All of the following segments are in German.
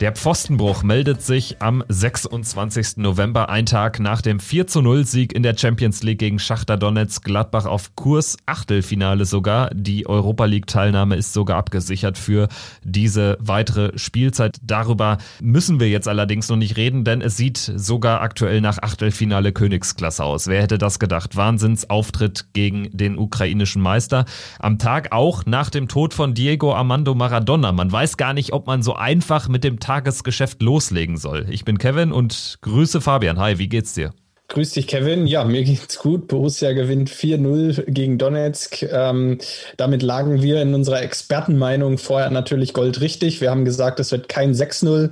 Der Pfostenbruch meldet sich am 26. November, ein Tag nach dem 4 0 Sieg in der Champions League gegen Schachter Donetsk Gladbach auf Kurs, Achtelfinale sogar. Die Europa League Teilnahme ist sogar abgesichert für diese weitere Spielzeit. Darüber müssen wir jetzt allerdings noch nicht reden, denn es sieht sogar aktuell nach Achtelfinale Königsklasse aus. Wer hätte das gedacht? Wahnsinnsauftritt gegen den ukrainischen Meister. Am Tag auch nach dem Tod von Diego Armando Maradona. Man weiß gar nicht, ob man so einfach mit dem Tagesgeschäft loslegen soll. Ich bin Kevin und grüße Fabian. Hi, wie geht's dir? Grüß dich, Kevin. Ja, mir geht's gut. Borussia gewinnt 4-0 gegen Donetsk. Ähm, damit lagen wir in unserer Expertenmeinung vorher natürlich goldrichtig. Wir haben gesagt, es wird kein 6-0,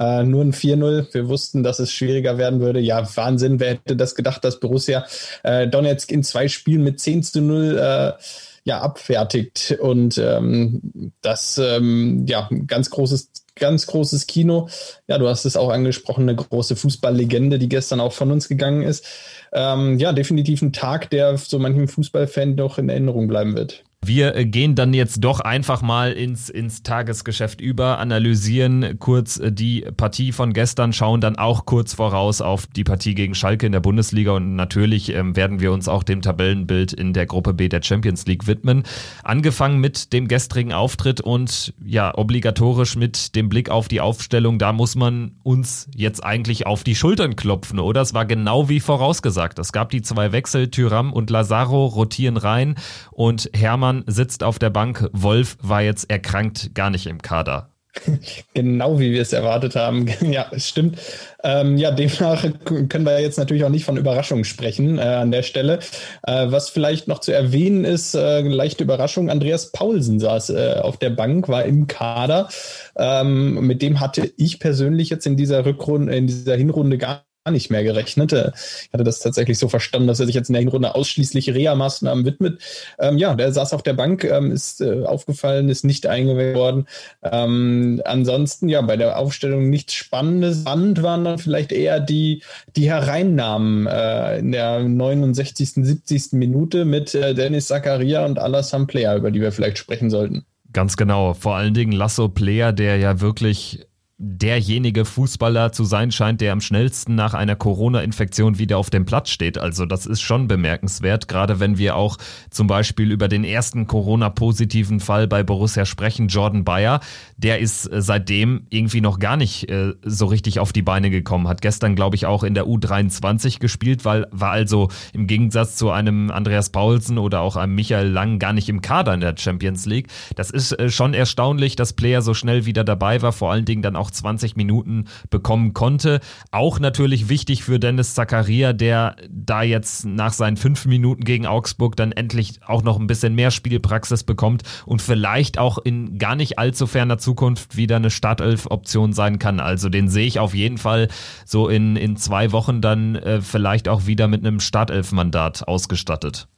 äh, nur ein 4-0. Wir wussten, dass es schwieriger werden würde. Ja, Wahnsinn. Wer hätte das gedacht, dass Borussia äh, Donetsk in zwei Spielen mit 10 zu 0 äh, ja, abfertigt. Und ähm, das ähm, ja ganz großes ganz großes Kino. Ja, du hast es auch angesprochen, eine große Fußballlegende, die gestern auch von uns gegangen ist. Ähm, ja, definitiv ein Tag, der so manchem Fußballfan doch in Erinnerung bleiben wird. Wir äh, gehen dann jetzt doch einfach mal ins, ins Tagesgeschäft über, analysieren kurz äh, die Partie von gestern, schauen dann auch kurz voraus auf die Partie gegen Schalke in der Bundesliga und natürlich ähm, werden wir uns auch dem Tabellenbild in der Gruppe B der Champions League widmen. Angefangen mit dem gestrigen Auftritt und ja, obligatorisch mit dem Blick auf die Aufstellung, da muss man uns jetzt eigentlich auf die Schultern klopfen, oder? Es war genau wie vorausgesagt. Es gab die zwei Wechsel, Tyram und Lazaro rotieren rein und Hermann Hahn sitzt auf der Bank. Wolf war jetzt erkrankt, gar nicht im Kader. Genau wie wir es erwartet haben. ja, es stimmt. Ähm, ja, demnach können wir jetzt natürlich auch nicht von Überraschung sprechen äh, an der Stelle. Äh, was vielleicht noch zu erwähnen ist, äh, leichte Überraschung, Andreas Paulsen saß äh, auf der Bank, war im Kader. Ähm, mit dem hatte ich persönlich jetzt in dieser Rückrunde, in dieser Hinrunde gar nicht mehr gerechnet. Äh, ich hatte das tatsächlich so verstanden, dass er sich jetzt in der Hinrunde ausschließlich Reha-Maßnahmen widmet. Ähm, ja, der saß auf der Bank, ähm, ist äh, aufgefallen, ist nicht eingewählt worden. Ähm, ansonsten, ja, bei der Aufstellung nichts Spannendes. Spannend waren dann vielleicht eher die, die Hereinnahmen äh, in der 69., 70. Minute mit äh, Dennis Zakaria und Alassane Player, über die wir vielleicht sprechen sollten. Ganz genau. Vor allen Dingen Lasso Player, der ja wirklich derjenige Fußballer zu sein scheint, der am schnellsten nach einer Corona-Infektion wieder auf dem Platz steht. Also das ist schon bemerkenswert, gerade wenn wir auch zum Beispiel über den ersten Corona-positiven Fall bei Borussia sprechen, Jordan Bayer. Der ist äh, seitdem irgendwie noch gar nicht äh, so richtig auf die Beine gekommen. Hat gestern, glaube ich, auch in der U23 gespielt, weil war also im Gegensatz zu einem Andreas Paulsen oder auch einem Michael Lang gar nicht im Kader in der Champions League. Das ist äh, schon erstaunlich, dass Player so schnell wieder dabei war, vor allen Dingen dann auch auch 20 Minuten bekommen konnte. Auch natürlich wichtig für Dennis Zakaria, der da jetzt nach seinen fünf Minuten gegen Augsburg dann endlich auch noch ein bisschen mehr Spielpraxis bekommt und vielleicht auch in gar nicht allzu ferner Zukunft wieder eine Startelf-Option sein kann. Also den sehe ich auf jeden Fall so in, in zwei Wochen dann äh, vielleicht auch wieder mit einem Startelf-Mandat ausgestattet.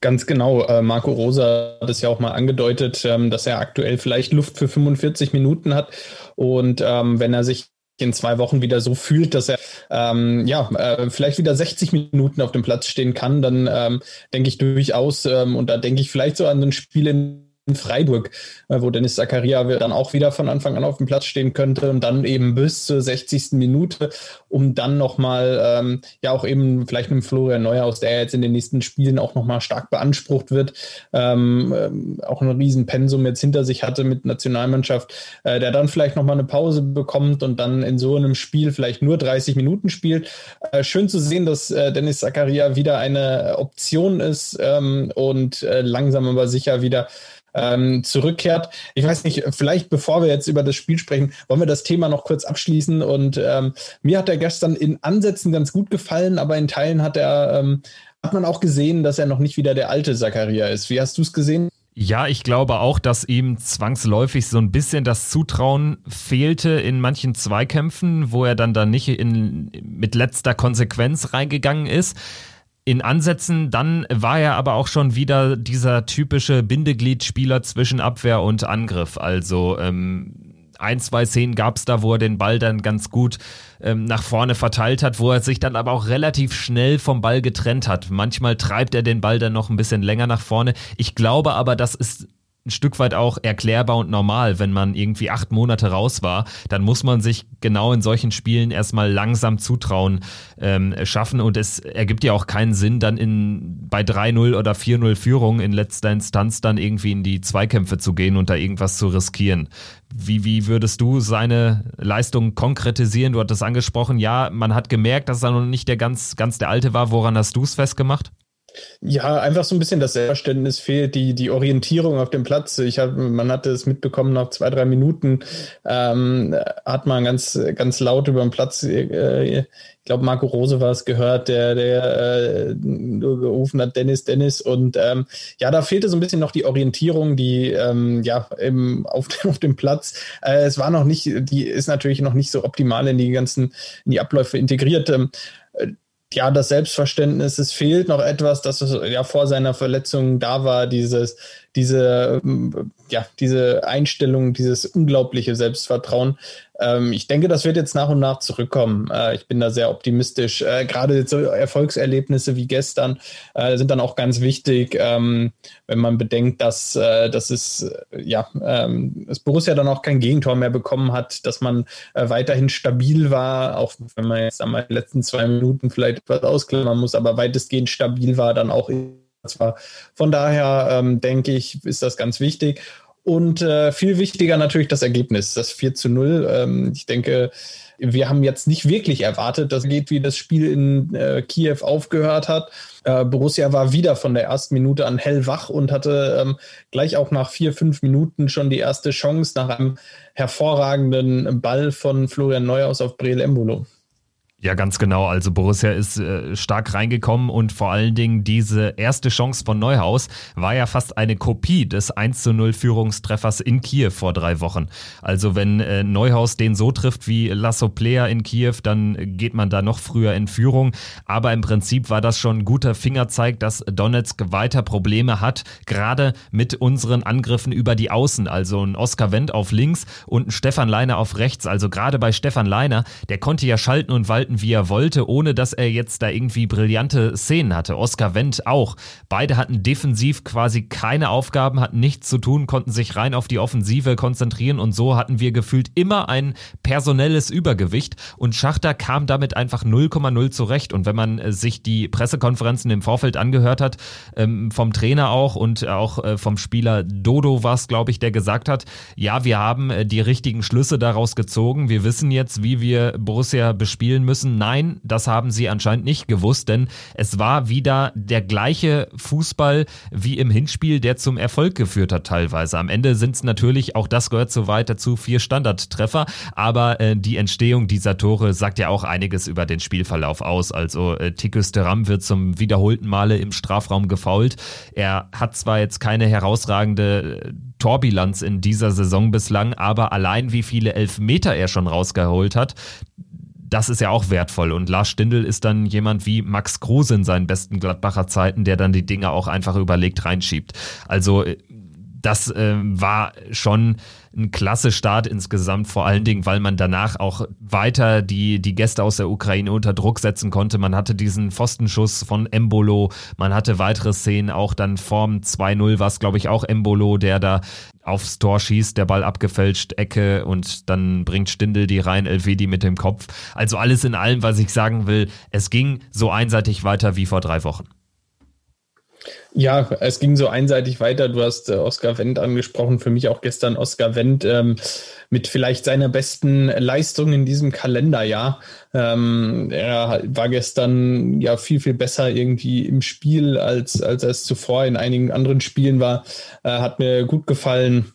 Ganz genau. Äh, Marco Rosa hat es ja auch mal angedeutet, ähm, dass er aktuell vielleicht Luft für 45 Minuten hat. Und ähm, wenn er sich in zwei Wochen wieder so fühlt, dass er ähm, ja äh, vielleicht wieder 60 Minuten auf dem Platz stehen kann, dann ähm, denke ich durchaus ähm, und da denke ich vielleicht so an ein Spiel in Freiburg, äh, wo Dennis Zakaria dann auch wieder von Anfang an auf dem Platz stehen könnte und dann eben bis zur 60. Minute, um dann nochmal, ähm, ja auch eben vielleicht mit Florian Neuhaus, der jetzt in den nächsten Spielen auch nochmal stark beansprucht wird, ähm, ähm, auch ein Riesenpensum jetzt hinter sich hatte mit Nationalmannschaft, äh, der dann vielleicht nochmal eine Pause bekommt und dann in so einem Spiel vielleicht nur 30 Minuten spielt. Äh, schön zu sehen, dass äh, Dennis Zakaria wieder eine Option ist ähm, und äh, langsam aber sicher wieder ähm, zurückkehrt. Ich weiß nicht, vielleicht bevor wir jetzt über das Spiel sprechen, wollen wir das Thema noch kurz abschließen. Und ähm, mir hat er gestern in Ansätzen ganz gut gefallen, aber in Teilen hat er ähm, hat man auch gesehen, dass er noch nicht wieder der alte Zakaria ist. Wie hast du es gesehen? Ja, ich glaube auch, dass ihm zwangsläufig so ein bisschen das Zutrauen fehlte in manchen Zweikämpfen, wo er dann da nicht in, mit letzter Konsequenz reingegangen ist. In Ansätzen, dann war er aber auch schon wieder dieser typische Bindegliedspieler zwischen Abwehr und Angriff. Also ähm, ein, zwei Szenen gab es da, wo er den Ball dann ganz gut ähm, nach vorne verteilt hat, wo er sich dann aber auch relativ schnell vom Ball getrennt hat. Manchmal treibt er den Ball dann noch ein bisschen länger nach vorne. Ich glaube aber, das ist ein Stück weit auch erklärbar und normal. Wenn man irgendwie acht Monate raus war, dann muss man sich genau in solchen Spielen erstmal langsam Zutrauen ähm, schaffen. Und es ergibt ja auch keinen Sinn, dann in bei 3-0 oder 4-0 Führung in letzter Instanz dann irgendwie in die Zweikämpfe zu gehen und da irgendwas zu riskieren. Wie, wie würdest du seine Leistung konkretisieren? Du hattest angesprochen, ja, man hat gemerkt, dass er noch nicht der ganz, ganz der Alte war. Woran hast du es festgemacht? Ja, einfach so ein bisschen das Selbstverständnis fehlt, die, die Orientierung auf dem Platz. Ich hab, man hatte es mitbekommen, nach zwei, drei Minuten ähm, hat man ganz, ganz laut über den Platz, äh, ich glaube, Marco Rose war es gehört, der, der äh, gerufen hat, Dennis, Dennis. Und ähm, ja, da fehlte so ein bisschen noch die Orientierung, die ähm, ja im, auf, auf dem Platz. Äh, es war noch nicht, die ist natürlich noch nicht so optimal in die ganzen, in die Abläufe integriert. Ähm, ja, das Selbstverständnis, es fehlt noch etwas, das ja vor seiner Verletzung da war, dieses, diese, ja, diese Einstellung, dieses unglaubliche Selbstvertrauen. Ähm, ich denke, das wird jetzt nach und nach zurückkommen. Äh, ich bin da sehr optimistisch. Äh, Gerade so Erfolgserlebnisse wie gestern äh, sind dann auch ganz wichtig, ähm, wenn man bedenkt, dass, äh, dass es, ja, ähm, das Borussia dann auch kein Gegentor mehr bekommen hat, dass man äh, weiterhin stabil war, auch wenn man jetzt einmal die letzten zwei Minuten vielleicht etwas ausklammern muss, aber weitestgehend stabil war, dann auch war. Von daher ähm, denke ich, ist das ganz wichtig. Und äh, viel wichtiger natürlich das Ergebnis, das 4 zu 0. Ähm, ich denke, wir haben jetzt nicht wirklich erwartet, dass geht, wie das Spiel in äh, Kiew aufgehört hat. Äh, Borussia war wieder von der ersten Minute an hellwach und hatte ähm, gleich auch nach vier, fünf Minuten schon die erste Chance nach einem hervorragenden Ball von Florian Neuhaus auf Breel Embolo. Ja, ganz genau. Also Borussia ist äh, stark reingekommen und vor allen Dingen diese erste Chance von Neuhaus war ja fast eine Kopie des 1 zu 0 Führungstreffers in Kiew vor drei Wochen. Also wenn äh, Neuhaus den so trifft wie Lasso Player in Kiew, dann geht man da noch früher in Führung. Aber im Prinzip war das schon ein guter Fingerzeig, dass Donetsk weiter Probleme hat, gerade mit unseren Angriffen über die Außen. Also ein Oskar Wendt auf links und ein Stefan Leiner auf rechts. Also gerade bei Stefan Leiner, der konnte ja schalten und walten gestalten, wie er wollte, ohne dass er jetzt da irgendwie brillante Szenen hatte. Oscar Wendt auch. Beide hatten defensiv quasi keine Aufgaben, hatten nichts zu tun, konnten sich rein auf die Offensive konzentrieren und so hatten wir gefühlt immer ein personelles Übergewicht und Schachter kam damit einfach 0,0 zurecht. Und wenn man äh, sich die Pressekonferenzen im Vorfeld angehört hat, ähm, vom Trainer auch und auch äh, vom Spieler Dodo war es, glaube ich, der gesagt hat, ja, wir haben äh, die richtigen Schlüsse daraus gezogen. Wir wissen jetzt, wie wir Borussia bespielen müssen müssen. Nein, das haben sie anscheinend nicht gewusst, denn es war wieder der gleiche Fußball wie im Hinspiel, der zum Erfolg geführt hat teilweise. Am Ende sind es natürlich, auch das gehört so weit dazu, vier Standardtreffer, aber äh, die Entstehung dieser Tore sagt ja auch einiges über den Spielverlauf aus. Also äh, Tikus Deram wird zum wiederholten Male im Strafraum gefault. Er hat zwar jetzt keine herausragende äh, Torbilanz in dieser Saison bislang, aber allein wie viele Elfmeter er schon rausgeholt hat, das ist ja auch wertvoll. Und Lars Stindl ist dann jemand wie Max Kruse in seinen besten Gladbacher Zeiten, der dann die Dinge auch einfach überlegt reinschiebt. Also äh, das äh, war schon ein klasse Start insgesamt, vor allen Dingen, weil man danach auch weiter die, die Gäste aus der Ukraine unter Druck setzen konnte. Man hatte diesen Pfostenschuss von Embolo, man hatte weitere Szenen, auch dann vorm 2-0 war es, glaube ich, auch Embolo, der da aufs Tor schießt, der Ball abgefälscht, Ecke und dann bringt Stindel die rein, Elvedi mit dem Kopf. Also alles in allem, was ich sagen will, es ging so einseitig weiter wie vor drei Wochen. Ja, es ging so einseitig weiter. Du hast äh, Oskar Wendt angesprochen. Für mich auch gestern Oskar Wendt ähm, mit vielleicht seiner besten Leistung in diesem Kalenderjahr. Ähm, er war gestern ja viel, viel besser irgendwie im Spiel, als, als er es zuvor in einigen anderen Spielen war. Äh, hat mir gut gefallen.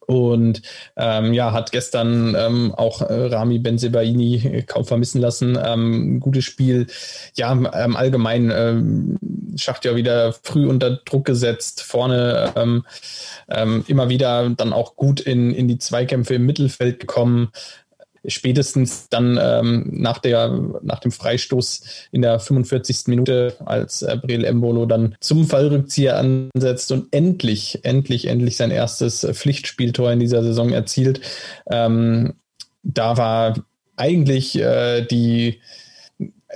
Und ähm, ja, hat gestern ähm, auch äh, Rami Benzebaini äh, kaum vermissen lassen. Ähm, gutes Spiel. Ja, ähm, allgemein ähm, Schacht ja wieder früh unter Druck gesetzt, vorne ähm, ähm, immer wieder dann auch gut in, in die Zweikämpfe im Mittelfeld gekommen. Spätestens dann ähm, nach, der, nach dem Freistoß in der 45. Minute, als äh, Breel Embolo dann zum Fallrückzieher ansetzt und endlich, endlich, endlich sein erstes Pflichtspieltor in dieser Saison erzielt. Ähm, da war eigentlich äh, die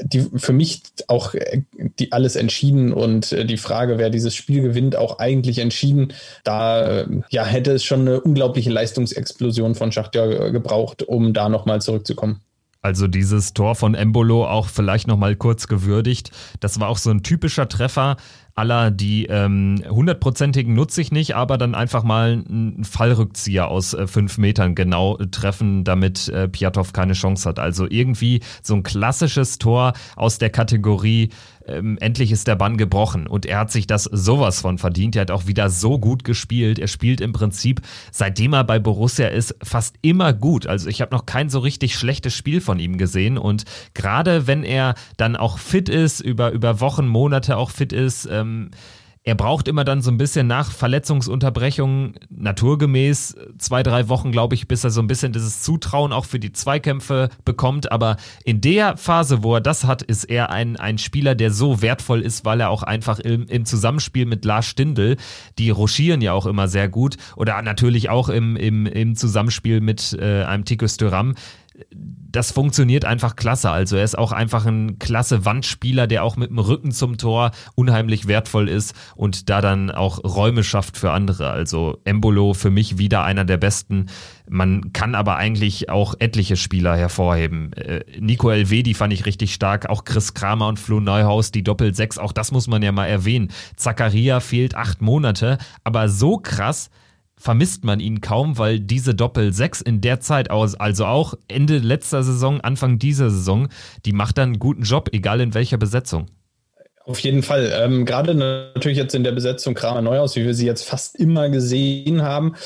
die für mich auch äh, die alles entschieden und äh, die Frage, wer dieses Spiel gewinnt, auch eigentlich entschieden. Da äh, ja, hätte es schon eine unglaubliche Leistungsexplosion von Schachtja gebraucht, um da nochmal zurückzukommen. Also dieses Tor von Embolo auch vielleicht nochmal kurz gewürdigt. Das war auch so ein typischer Treffer aller die ähm, hundertprozentigen nutze ich nicht, aber dann einfach mal einen Fallrückzieher aus äh, fünf Metern genau treffen, damit äh, Piatov keine Chance hat. Also irgendwie so ein klassisches Tor aus der Kategorie ähm, endlich ist der Bann gebrochen und er hat sich das sowas von verdient. Er hat auch wieder so gut gespielt. Er spielt im Prinzip, seitdem er bei Borussia ist, fast immer gut. Also ich habe noch kein so richtig schlechtes Spiel von ihm gesehen und gerade wenn er dann auch fit ist, über, über Wochen, Monate auch fit ist, ähm, er braucht immer dann so ein bisschen nach Verletzungsunterbrechungen, naturgemäß zwei, drei Wochen, glaube ich, bis er so ein bisschen dieses Zutrauen auch für die Zweikämpfe bekommt. Aber in der Phase, wo er das hat, ist er ein, ein Spieler, der so wertvoll ist, weil er auch einfach im, im Zusammenspiel mit Lars Stindl, die rochieren ja auch immer sehr gut, oder natürlich auch im, im, im Zusammenspiel mit äh, einem Tikus Thuram, das funktioniert einfach klasse. Also er ist auch einfach ein klasse Wandspieler, der auch mit dem Rücken zum Tor unheimlich wertvoll ist und da dann auch Räume schafft für andere. Also Embolo für mich wieder einer der besten. Man kann aber eigentlich auch etliche Spieler hervorheben. Äh, Nico Elvedi fand ich richtig stark, auch Chris Kramer und Flo Neuhaus, die Doppel-6, auch das muss man ja mal erwähnen. Zakaria fehlt acht Monate, aber so krass, vermisst man ihn kaum, weil diese Doppel-6 in der Zeit, also auch Ende letzter Saison, Anfang dieser Saison, die macht dann einen guten Job, egal in welcher Besetzung. Auf jeden Fall. Ähm, Gerade natürlich jetzt in der Besetzung Kramer Neuhaus, wie wir sie jetzt fast immer gesehen haben.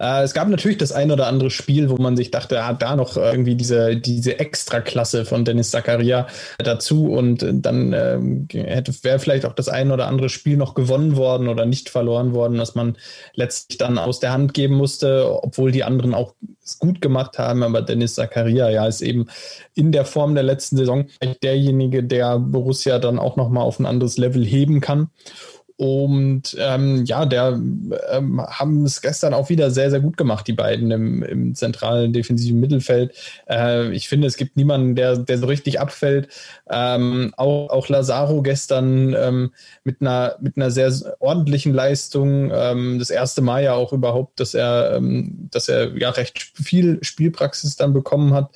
Äh, es gab natürlich das ein oder andere Spiel, wo man sich dachte, hat da noch irgendwie diese, diese Extraklasse von Dennis Zakaria dazu und dann ähm, hätte wäre vielleicht auch das ein oder andere Spiel noch gewonnen worden oder nicht verloren worden, was man letztlich dann aus der Hand geben musste, obwohl die anderen auch es gut gemacht haben, aber Dennis Zakaria ja ist eben in der Form der letzten Saison derjenige, der Borussia dann auch nochmal auf ein anderes Level heben kann. Und ähm, ja, der ähm, haben es gestern auch wieder sehr, sehr gut gemacht, die beiden im, im zentralen defensiven Mittelfeld. Äh, ich finde, es gibt niemanden, der, der so richtig abfällt. Ähm, auch, auch Lazaro gestern ähm, mit, einer, mit einer sehr ordentlichen Leistung. Ähm, das erste Mal ja auch überhaupt, dass er, ähm, dass er ja recht viel Spielpraxis dann bekommen hat.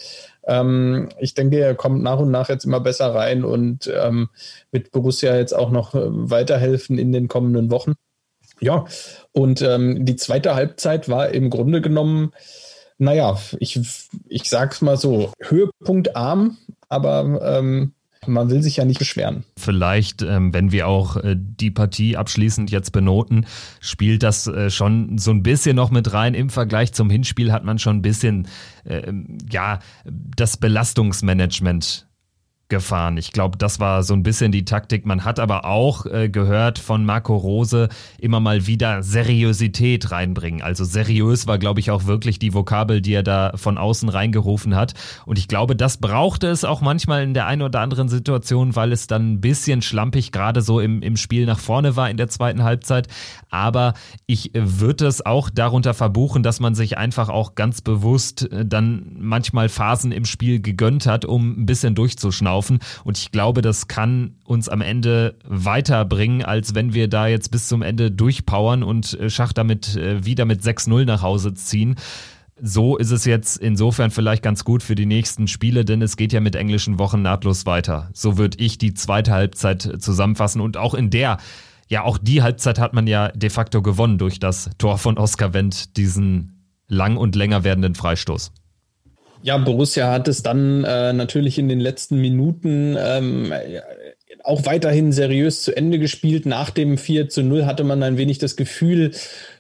Ähm, ich denke, er kommt nach und nach jetzt immer besser rein und ähm, wird Borussia jetzt auch noch äh, weiterhelfen in den kommenden Wochen. Ja, und ähm, die zweite Halbzeit war im Grunde genommen, naja, ich, ich sag's mal so, Höhepunkt arm, aber ähm, man will sich ja nicht beschweren. Vielleicht, ähm, wenn wir auch äh, die Partie abschließend jetzt benoten, spielt das äh, schon so ein bisschen noch mit rein. Im Vergleich zum Hinspiel hat man schon ein bisschen, äh, ja, das Belastungsmanagement gefahren. Ich glaube, das war so ein bisschen die Taktik. Man hat aber auch äh, gehört von Marco Rose immer mal wieder Seriosität reinbringen. Also seriös war, glaube ich, auch wirklich die Vokabel, die er da von außen reingerufen hat. Und ich glaube, das brauchte es auch manchmal in der einen oder anderen Situation, weil es dann ein bisschen schlampig gerade so im, im Spiel nach vorne war in der zweiten Halbzeit. Aber ich würde es auch darunter verbuchen, dass man sich einfach auch ganz bewusst äh, dann manchmal Phasen im Spiel gegönnt hat, um ein bisschen durchzuschnaufen laufen. Und ich glaube, das kann uns am Ende weiterbringen, als wenn wir da jetzt bis zum Ende durchpowern und äh, Schach damit äh, wieder mit 6-0 nach Hause ziehen. So ist es jetzt insofern vielleicht ganz gut für die nächsten Spiele, denn es geht ja mit englischen Wochen nahtlos weiter. So würde ich die zweite Halbzeit zusammenfassen und auch in der, ja, auch die Halbzeit hat man ja de facto gewonnen durch das Tor von Oskar Wendt, diesen lang und länger werdenden Freistoß. Ja, Borussia hat es dann äh, natürlich in den letzten Minuten ähm, auch weiterhin seriös zu Ende gespielt. Nach dem 4 zu 0 hatte man ein wenig das Gefühl,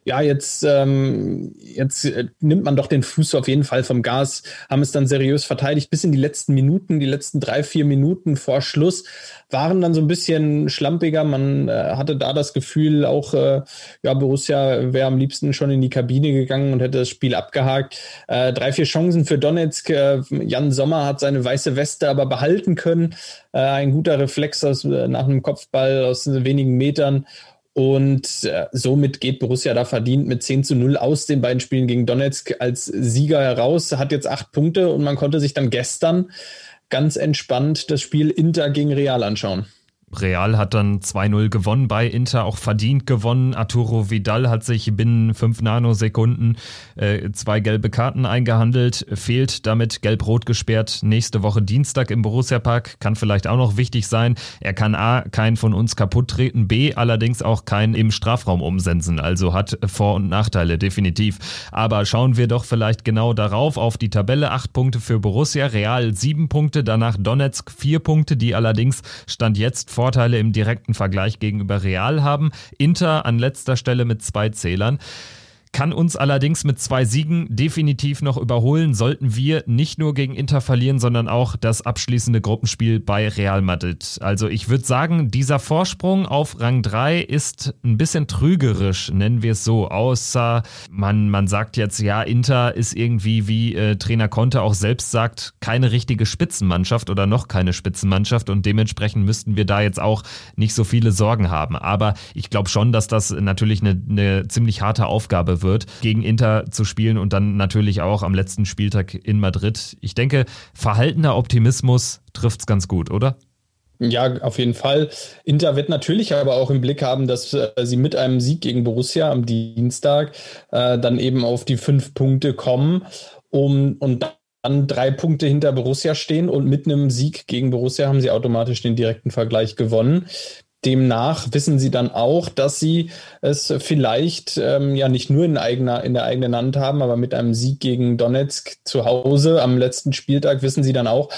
ja, jetzt, ähm, jetzt äh, nimmt man doch den Fuß auf jeden Fall vom Gas, haben es dann seriös verteidigt. Bis in die letzten Minuten, die letzten drei, vier Minuten vor Schluss, waren dann so ein bisschen schlampiger. Man äh, hatte da das Gefühl, auch äh, ja, Borussia wäre am liebsten schon in die Kabine gegangen und hätte das Spiel abgehakt. Äh, drei, vier Chancen für Donetsk. Äh, Jan Sommer hat seine weiße Weste aber behalten können. Äh, ein guter Reflex aus, nach einem Kopfball aus wenigen Metern. Und äh, somit geht Borussia da verdient mit 10 zu 0 aus den beiden Spielen gegen Donetsk als Sieger heraus, hat jetzt acht Punkte und man konnte sich dann gestern ganz entspannt das Spiel Inter gegen Real anschauen. Real hat dann 2-0 gewonnen bei Inter, auch verdient gewonnen. Arturo Vidal hat sich binnen fünf Nanosekunden äh, zwei gelbe Karten eingehandelt, fehlt damit gelb-rot gesperrt nächste Woche Dienstag im Borussia Park. Kann vielleicht auch noch wichtig sein. Er kann A, keinen von uns kaputt treten, B, allerdings auch keinen im Strafraum umsensen. Also hat Vor- und Nachteile, definitiv. Aber schauen wir doch vielleicht genau darauf, auf die Tabelle. Acht Punkte für Borussia, Real sieben Punkte, danach Donetsk vier Punkte, die allerdings Stand jetzt Vorteile im direkten Vergleich gegenüber Real haben. Inter an letzter Stelle mit zwei Zählern kann uns allerdings mit zwei Siegen definitiv noch überholen, sollten wir nicht nur gegen Inter verlieren, sondern auch das abschließende Gruppenspiel bei Real Madrid. Also ich würde sagen, dieser Vorsprung auf Rang 3 ist ein bisschen trügerisch, nennen wir es so, außer man, man sagt jetzt, ja, Inter ist irgendwie, wie äh, Trainer Conte auch selbst sagt, keine richtige Spitzenmannschaft oder noch keine Spitzenmannschaft und dementsprechend müssten wir da jetzt auch nicht so viele Sorgen haben. Aber ich glaube schon, dass das natürlich eine, eine ziemlich harte Aufgabe wird gegen Inter zu spielen und dann natürlich auch am letzten Spieltag in Madrid. Ich denke, verhaltener Optimismus trifft es ganz gut, oder? Ja, auf jeden Fall. Inter wird natürlich aber auch im Blick haben, dass äh, sie mit einem Sieg gegen Borussia am Dienstag äh, dann eben auf die fünf Punkte kommen um, und dann drei Punkte hinter Borussia stehen und mit einem Sieg gegen Borussia haben sie automatisch den direkten Vergleich gewonnen. Demnach wissen sie dann auch, dass sie es vielleicht ähm, ja nicht nur in, eigener, in der eigenen Hand haben, aber mit einem Sieg gegen Donetsk zu Hause am letzten Spieltag wissen sie dann auch,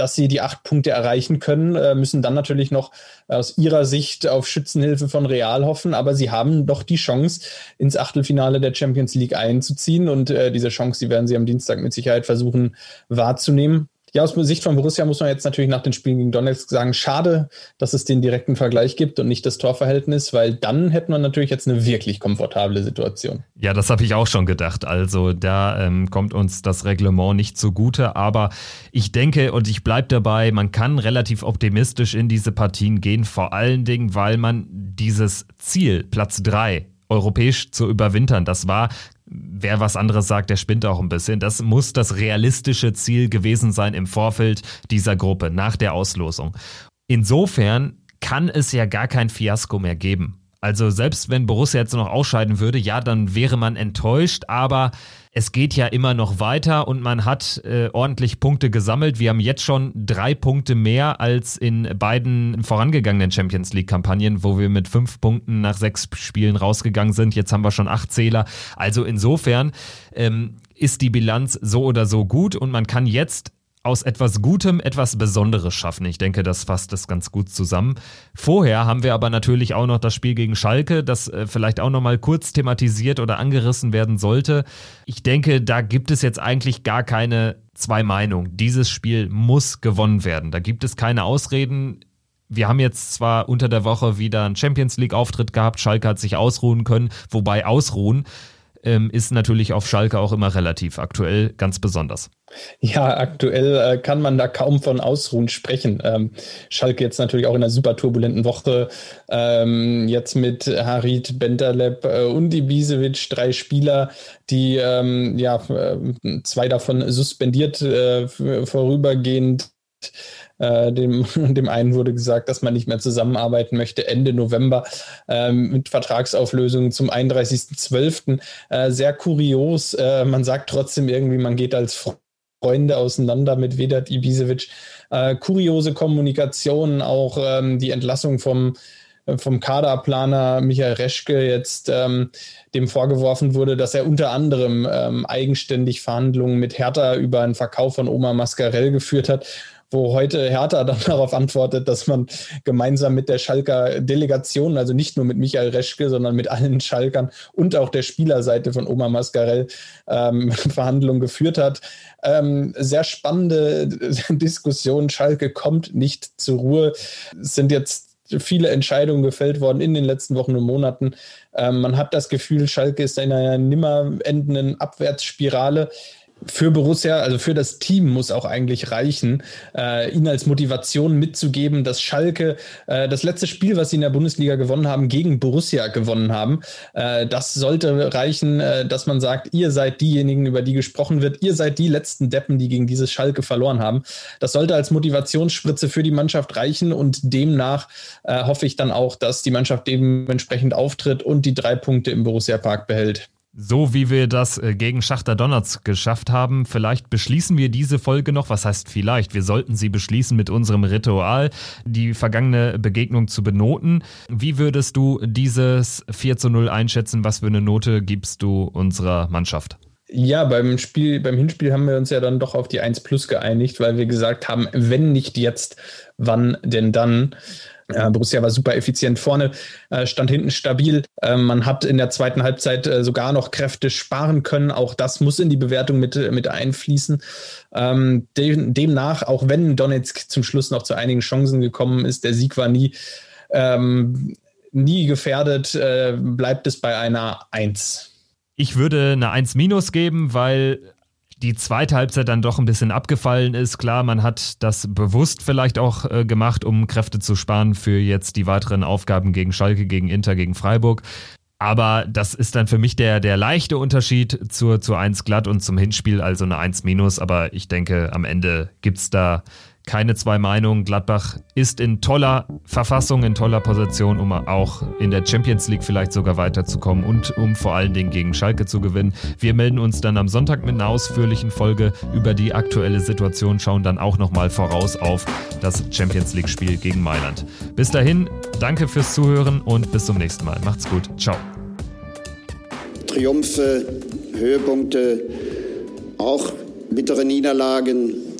dass sie die acht Punkte erreichen können, äh, müssen dann natürlich noch aus ihrer Sicht auf Schützenhilfe von Real hoffen, aber sie haben doch die Chance, ins Achtelfinale der Champions League einzuziehen und äh, diese Chance, die werden sie am Dienstag mit Sicherheit versuchen wahrzunehmen. Ja, aus Sicht von Borussia muss man jetzt natürlich nach den Spielen gegen Donetsk sagen, schade, dass es den direkten Vergleich gibt und nicht das Torverhältnis, weil dann hätte man natürlich jetzt eine wirklich komfortable Situation. Ja, das habe ich auch schon gedacht. Also da ähm, kommt uns das Reglement nicht zugute, aber ich denke und ich bleibe dabei, man kann relativ optimistisch in diese Partien gehen, vor allen Dingen, weil man dieses Ziel, Platz drei europäisch zu überwintern. Das war wer was anderes sagt, der spinnt auch ein bisschen. Das muss das realistische Ziel gewesen sein im Vorfeld dieser Gruppe, nach der Auslosung. Insofern kann es ja gar kein Fiasko mehr geben. Also selbst wenn Borussia jetzt noch ausscheiden würde, ja, dann wäre man enttäuscht, aber es geht ja immer noch weiter und man hat äh, ordentlich Punkte gesammelt. Wir haben jetzt schon drei Punkte mehr als in beiden vorangegangenen Champions League-Kampagnen, wo wir mit fünf Punkten nach sechs Spielen rausgegangen sind. Jetzt haben wir schon acht Zähler. Also insofern ähm, ist die Bilanz so oder so gut und man kann jetzt aus etwas Gutem etwas Besonderes schaffen. Ich denke, das fasst das ganz gut zusammen. Vorher haben wir aber natürlich auch noch das Spiel gegen Schalke, das äh, vielleicht auch noch mal kurz thematisiert oder angerissen werden sollte. Ich denke, da gibt es jetzt eigentlich gar keine zwei Meinungen. Dieses Spiel muss gewonnen werden. Da gibt es keine Ausreden. Wir haben jetzt zwar unter der Woche wieder einen Champions League Auftritt gehabt. Schalke hat sich ausruhen können, wobei ausruhen ähm, ist natürlich auf Schalke auch immer relativ, aktuell ganz besonders. Ja, aktuell äh, kann man da kaum von Ausruhen sprechen. Ähm, Schalke jetzt natürlich auch in einer super turbulenten Woche, ähm, jetzt mit Harit, Bentaleb äh, und Ibisevic, drei Spieler, die ähm, ja äh, zwei davon suspendiert äh, vorübergehend äh, dem, dem einen wurde gesagt, dass man nicht mehr zusammenarbeiten möchte Ende November ähm, mit Vertragsauflösungen zum 31.12. Äh, sehr kurios. Äh, man sagt trotzdem irgendwie, man geht als Freunde auseinander mit Vedat Ibisevic. Äh, kuriose Kommunikation, auch ähm, die Entlassung vom äh, vom Kaderplaner Michael Reschke jetzt ähm, dem vorgeworfen wurde, dass er unter anderem ähm, eigenständig Verhandlungen mit Hertha über einen Verkauf von Oma Mascarell geführt hat wo heute Hertha dann darauf antwortet, dass man gemeinsam mit der Schalker Delegation, also nicht nur mit Michael Reschke, sondern mit allen Schalkern und auch der Spielerseite von Oma Mascarell ähm, Verhandlungen geführt hat. Ähm, sehr spannende Diskussion. Schalke kommt nicht zur Ruhe. Es sind jetzt viele Entscheidungen gefällt worden in den letzten Wochen und Monaten. Ähm, man hat das Gefühl, Schalke ist in einer nimmer endenden Abwärtsspirale für Borussia, also für das Team muss auch eigentlich reichen, äh, ihnen als Motivation mitzugeben, dass Schalke äh, das letzte Spiel, was sie in der Bundesliga gewonnen haben, gegen Borussia gewonnen haben. Äh, das sollte reichen, äh, dass man sagt, ihr seid diejenigen, über die gesprochen wird, ihr seid die letzten Deppen, die gegen dieses Schalke verloren haben. Das sollte als Motivationsspritze für die Mannschaft reichen und demnach äh, hoffe ich dann auch, dass die Mannschaft dementsprechend auftritt und die drei Punkte im Borussia Park behält. So wie wir das äh, gegen Schachter Donnerts geschafft haben, vielleicht beschließen wir diese Folge noch. Was heißt vielleicht? Wir sollten sie beschließen mit unserem Ritual, die vergangene Begegnung zu benoten. Wie würdest du dieses 4 zu 0 einschätzen? Was für eine Note gibst du unserer Mannschaft? Ja, beim Spiel, beim Hinspiel haben wir uns ja dann doch auf die 1 plus geeinigt, weil wir gesagt haben, wenn nicht jetzt, wann denn dann? Äh, Borussia war super effizient vorne, äh, stand hinten stabil. Äh, man hat in der zweiten Halbzeit äh, sogar noch Kräfte sparen können. Auch das muss in die Bewertung mit, mit einfließen. Ähm, de demnach, auch wenn Donetsk zum Schluss noch zu einigen Chancen gekommen ist, der Sieg war nie, ähm, nie gefährdet, äh, bleibt es bei einer 1. Ich würde eine 1 minus geben, weil die zweite Halbzeit dann doch ein bisschen abgefallen ist. Klar, man hat das bewusst vielleicht auch äh, gemacht, um Kräfte zu sparen für jetzt die weiteren Aufgaben gegen Schalke, gegen Inter, gegen Freiburg. Aber das ist dann für mich der, der leichte Unterschied zur, zur 1 glatt und zum Hinspiel, also eine 1 minus. Aber ich denke, am Ende gibt's da keine zwei Meinungen. Gladbach ist in toller Verfassung, in toller Position, um auch in der Champions League vielleicht sogar weiterzukommen und um vor allen Dingen gegen Schalke zu gewinnen. Wir melden uns dann am Sonntag mit einer ausführlichen Folge über die aktuelle Situation, schauen dann auch nochmal voraus auf das Champions League Spiel gegen Mailand. Bis dahin, danke fürs Zuhören und bis zum nächsten Mal. Macht's gut. Ciao. Triumphe, Höhepunkte, auch bittere Niederlagen